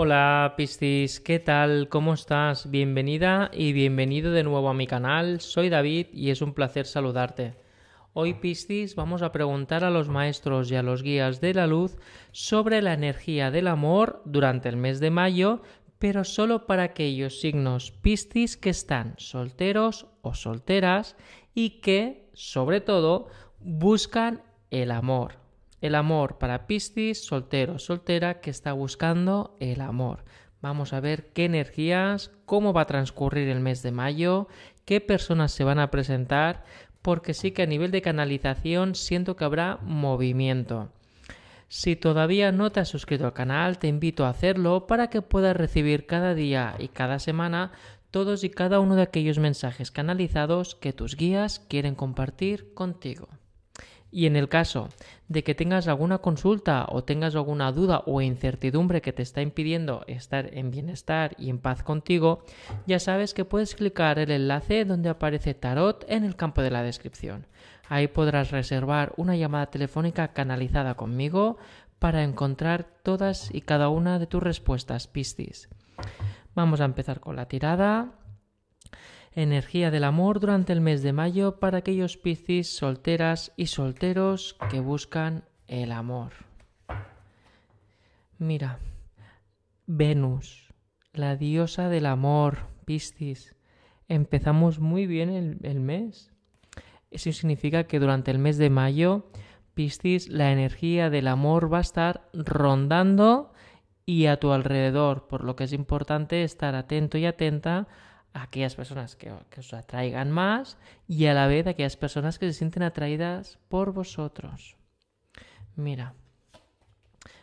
Hola Piscis, ¿qué tal? ¿Cómo estás? Bienvenida y bienvenido de nuevo a mi canal. Soy David y es un placer saludarte. Hoy Piscis vamos a preguntar a los maestros y a los guías de la luz sobre la energía del amor durante el mes de mayo, pero solo para aquellos signos Piscis que están solteros o solteras y que, sobre todo, buscan el amor el amor para Piscis, soltero, soltera, que está buscando el amor. Vamos a ver qué energías, cómo va a transcurrir el mes de mayo, qué personas se van a presentar, porque sí que a nivel de canalización siento que habrá movimiento. Si todavía no te has suscrito al canal, te invito a hacerlo para que puedas recibir cada día y cada semana todos y cada uno de aquellos mensajes canalizados que tus guías quieren compartir contigo. Y en el caso de que tengas alguna consulta o tengas alguna duda o incertidumbre que te está impidiendo estar en bienestar y en paz contigo, ya sabes que puedes clicar el enlace donde aparece Tarot en el campo de la descripción. Ahí podrás reservar una llamada telefónica canalizada conmigo para encontrar todas y cada una de tus respuestas, Piscis. Vamos a empezar con la tirada energía del amor durante el mes de mayo para aquellos piscis solteras y solteros que buscan el amor. Mira, Venus, la diosa del amor, Piscis. Empezamos muy bien el, mes. Eso significa que durante el mes de mayo, Piscis, la energía del amor va a estar rondando y a tu alrededor, por lo que es importante estar atento y atenta aquellas personas que, os atraigan más y a la vez aquellas personas que se sienten atraídas por vosotros. Mira,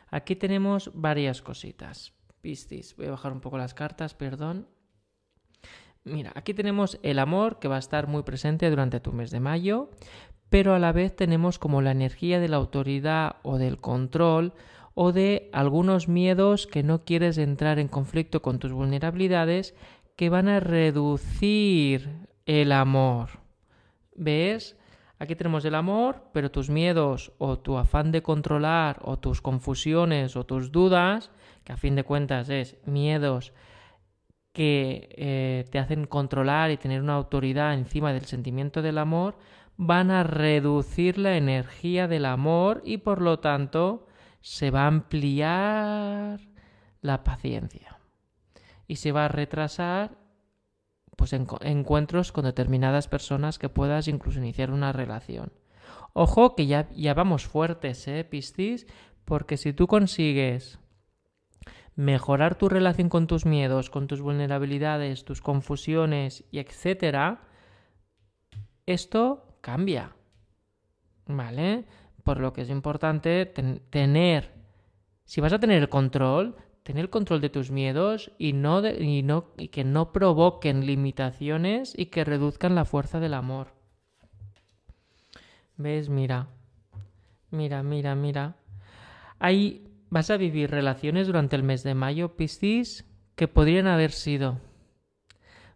aquí tenemos varias cositas. Piscis, voy a bajar un poco las cartas, perdón. Mira, aquí tenemos el amor que va a estar muy presente durante tu mes de mayo, pero a la vez tenemos como la energía de la autoridad o del control o de algunos miedos que no quieres entrar en conflicto con tus vulnerabilidades que van a reducir el amor. ¿Ves? Aquí tenemos el amor, pero tus miedos o tu afán de controlar o tus confusiones o tus dudas, que a fin de cuentas es miedos que eh, te hacen controlar y tener una autoridad encima del sentimiento del amor, van a reducir la energía del amor y por lo tanto se va a ampliar la paciencia y se va a retrasar pues encuentros con determinadas personas que puedas incluso iniciar una relación. Ojo que ya, ya vamos fuertes, ¿eh, Piscis? Porque si tú consigues mejorar tu relación con tus miedos, con tus vulnerabilidades, tus confusiones y etcétera, esto cambia. ¿Vale? Por lo que es importante tener, si vas a tener el control, tener el control de tus miedos y, no y, no, y que no provoquen limitaciones y que reduzcan la fuerza del amor. ¿Ves? Mira. Mira, mira, mira. Ahí vas a vivir relaciones durante el mes de mayo, Piscis, que podrían haber sido.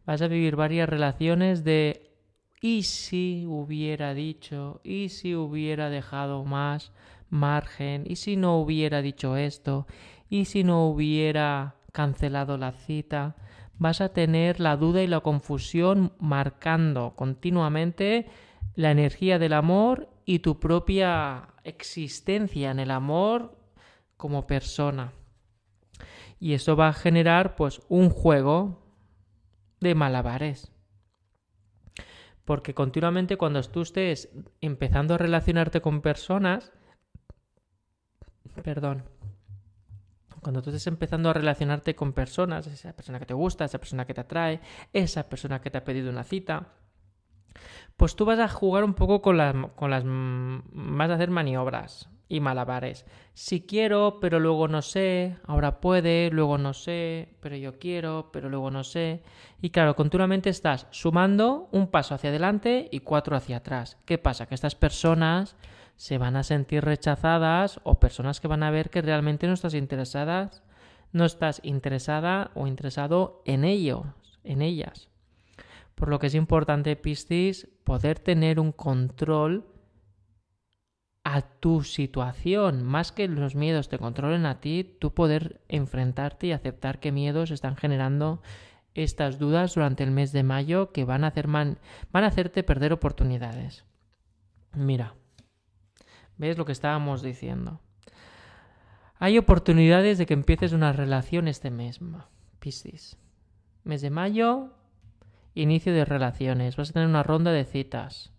Vas a vivir varias relaciones de y si hubiera dicho, y si hubiera dejado más margen, y si no hubiera dicho esto, y si no hubiera cancelado la cita, vas a tener la duda y la confusión marcando continuamente la energía del amor y tu propia existencia en el amor como persona. Y eso va a generar pues un juego de malabares. Porque continuamente cuando tú estés empezando a relacionarte con personas, perdón, cuando tú estés empezando a relacionarte con personas, esa persona que te gusta, esa persona que te atrae, esa persona que te ha pedido una cita, pues tú vas a jugar un poco con las, con las vas a hacer maniobras y malabares. Si quiero, pero luego no sé, ahora puede, luego no sé, pero yo quiero, pero luego no sé. Y claro, continuamente estás sumando un paso hacia adelante y cuatro hacia atrás. ¿Qué pasa? Que estas personas se van a sentir rechazadas o personas que van a ver que realmente no estás interesadas, no estás interesada o interesado en ellos, en ellas. Por lo que es importante, Piscis, poder tener un control a tu situación, más que los miedos te controlen a ti, tú poder enfrentarte y aceptar qué miedos están generando estas dudas durante el mes de mayo que van a, hacer van a hacerte perder oportunidades. Mira, ¿ves lo que estábamos diciendo? Hay oportunidades de que empieces una relación este mes, Piscis. Mes de mayo, inicio de relaciones. Vas a tener una ronda de citas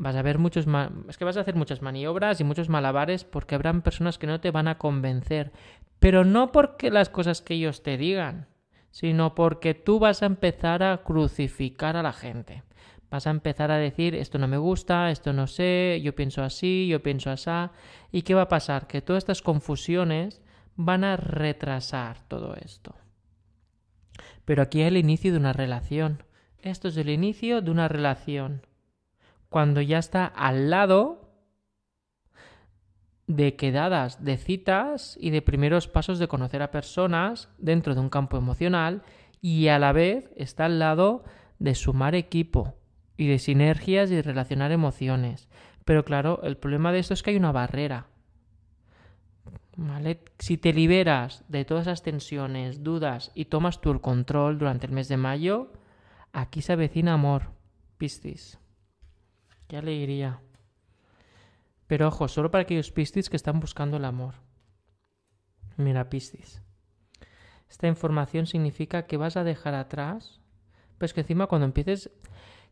vas a ver muchos es que vas a hacer muchas maniobras y muchos malabares porque habrán personas que no te van a convencer, pero no porque las cosas que ellos te digan, sino porque tú vas a empezar a crucificar a la gente. Vas a empezar a decir esto no me gusta, esto no sé, yo pienso así, yo pienso así. ¿Y qué va a pasar? Que todas estas confusiones van a retrasar todo esto. Pero aquí es el inicio de una relación. Esto es el inicio de una relación cuando ya está al lado de quedadas, de citas y de primeros pasos de conocer a personas dentro de un campo emocional y a la vez está al lado de sumar equipo y de sinergias y relacionar emociones. Pero claro, el problema de esto es que hay una barrera. ¿Vale? Si te liberas de todas esas tensiones, dudas y tomas tú el control durante el mes de mayo, aquí se avecina amor, Piscis. Qué alegría. Pero ojo, solo para aquellos Piscis que están buscando el amor. Mira, Piscis. Esta información significa que vas a dejar atrás, pues que encima cuando empieces,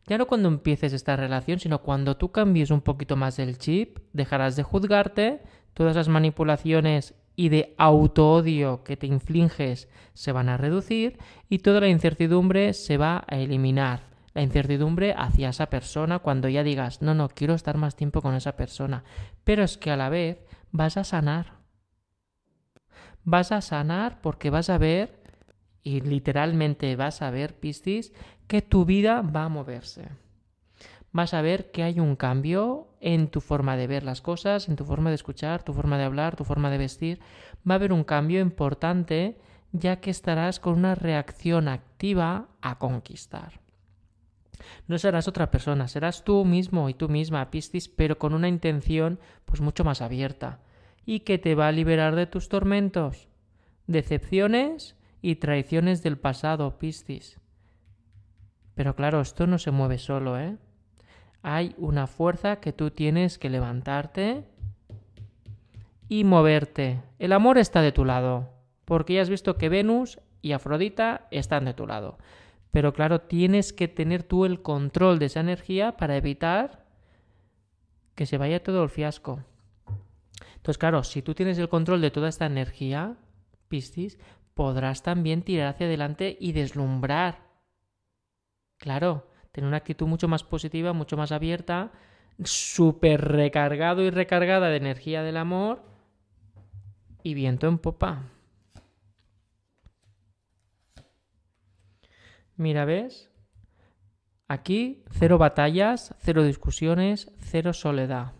ya no cuando empieces esta relación, sino cuando tú cambies un poquito más el chip, dejarás de juzgarte, todas las manipulaciones y de auto-odio que te infliges se van a reducir y toda la incertidumbre se va a eliminar la incertidumbre hacia esa persona cuando ya digas, no, no, quiero estar más tiempo con esa persona. Pero es que a la vez vas a sanar. Vas a sanar porque vas a ver, y literalmente vas a ver, Piscis, que tu vida va a moverse. Vas a ver que hay un cambio en tu forma de ver las cosas, en tu forma de escuchar, tu forma de hablar, tu forma de vestir. Va a haber un cambio importante ya que estarás con una reacción activa a conquistar. No serás otra persona, serás tú mismo y tú misma, Piscis, pero con una intención pues mucho más abierta y que te va a liberar de tus tormentos, decepciones y traiciones del pasado, Piscis. Pero claro, esto no se mueve solo, ¿eh? Hay una fuerza que tú tienes que levantarte y moverte. El amor está de tu lado, porque ya has visto que Venus y Afrodita están de tu lado. Pero claro, tienes que tener tú el control de esa energía para evitar que se vaya todo el fiasco. Entonces, claro, si tú tienes el control de toda esta energía, Piscis, podrás también tirar hacia adelante y deslumbrar. Claro, tener una actitud mucho más positiva, mucho más abierta, súper recargado y recargada de energía del amor y viento en popa. Mira, ¿ves? Aquí cero batallas, cero discusiones, cero soledad.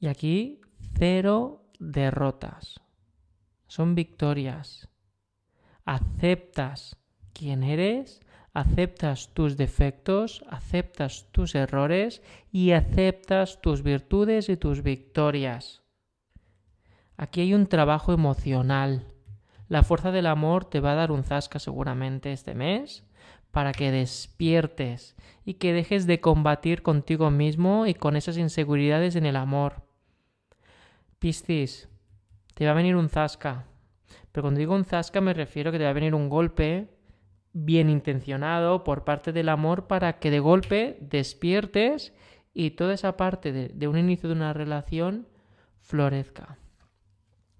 Y aquí cero derrotas. Son victorias. Aceptas quién eres, aceptas tus defectos, aceptas tus errores y aceptas tus virtudes y tus victorias. Aquí hay un trabajo emocional la fuerza del amor te va a dar un zasca seguramente este mes para que despiertes y que dejes de combatir contigo mismo y con esas inseguridades en el amor. Piscis, te va a venir un zasca. Pero cuando digo un zasca me refiero a que te va a venir un golpe bien intencionado por parte del amor para que de golpe despiertes y toda esa parte de, un inicio de una relación florezca.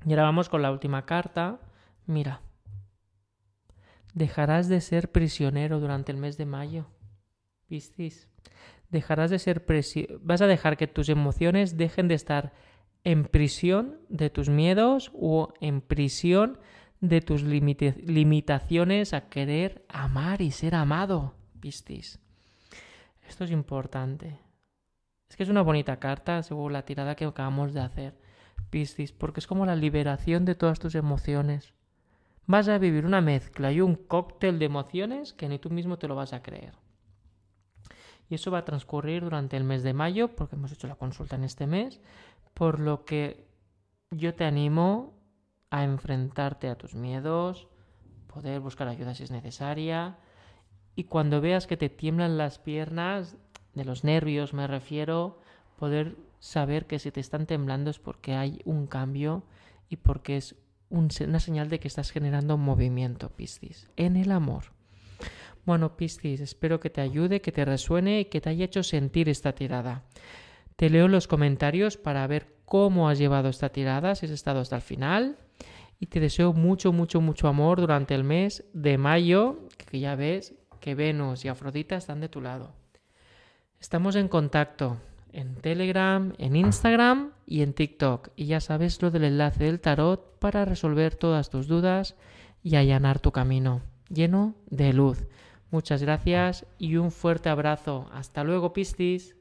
Y ahora vamos con la última carta, Mira, dejarás de ser prisionero durante el mes de mayo. ¿Visteis? Dejarás de ser vas a dejar que tus emociones dejen de estar en prisión de tus miedos o en prisión de tus limitaciones a querer amar y ser amado. ¿Visteis? Esto es importante. Es que es una bonita carta según la tirada que acabamos de hacer. Piscis, porque es como la liberación de todas tus emociones vas a vivir una mezcla y un cóctel de emociones que ni tú mismo te lo vas a creer. Y eso va a transcurrir durante el mes de mayo, porque hemos hecho la consulta en este mes, por lo que yo te animo a enfrentarte a tus miedos, poder buscar ayuda si es necesaria, y cuando veas que te tiemblan las piernas, de los nervios me refiero, poder saber que si te están temblando es porque hay un cambio y porque es una señal de que estás generando movimiento, Piscis, en el amor. Bueno, Piscis, espero que te ayude, que te resuene y que te haya hecho sentir esta tirada. Te leo los comentarios para ver cómo has llevado esta tirada, si has estado hasta el final. Y te deseo mucho, mucho, mucho amor durante el mes de mayo, que ya ves que Venus y Afrodita están de tu lado. Estamos en contacto en Telegram, en Instagram y en TikTok. Y ya sabes lo del enlace del tarot para resolver todas tus dudas y allanar tu camino, lleno de luz. Muchas gracias y un fuerte abrazo. Hasta luego, Piscis.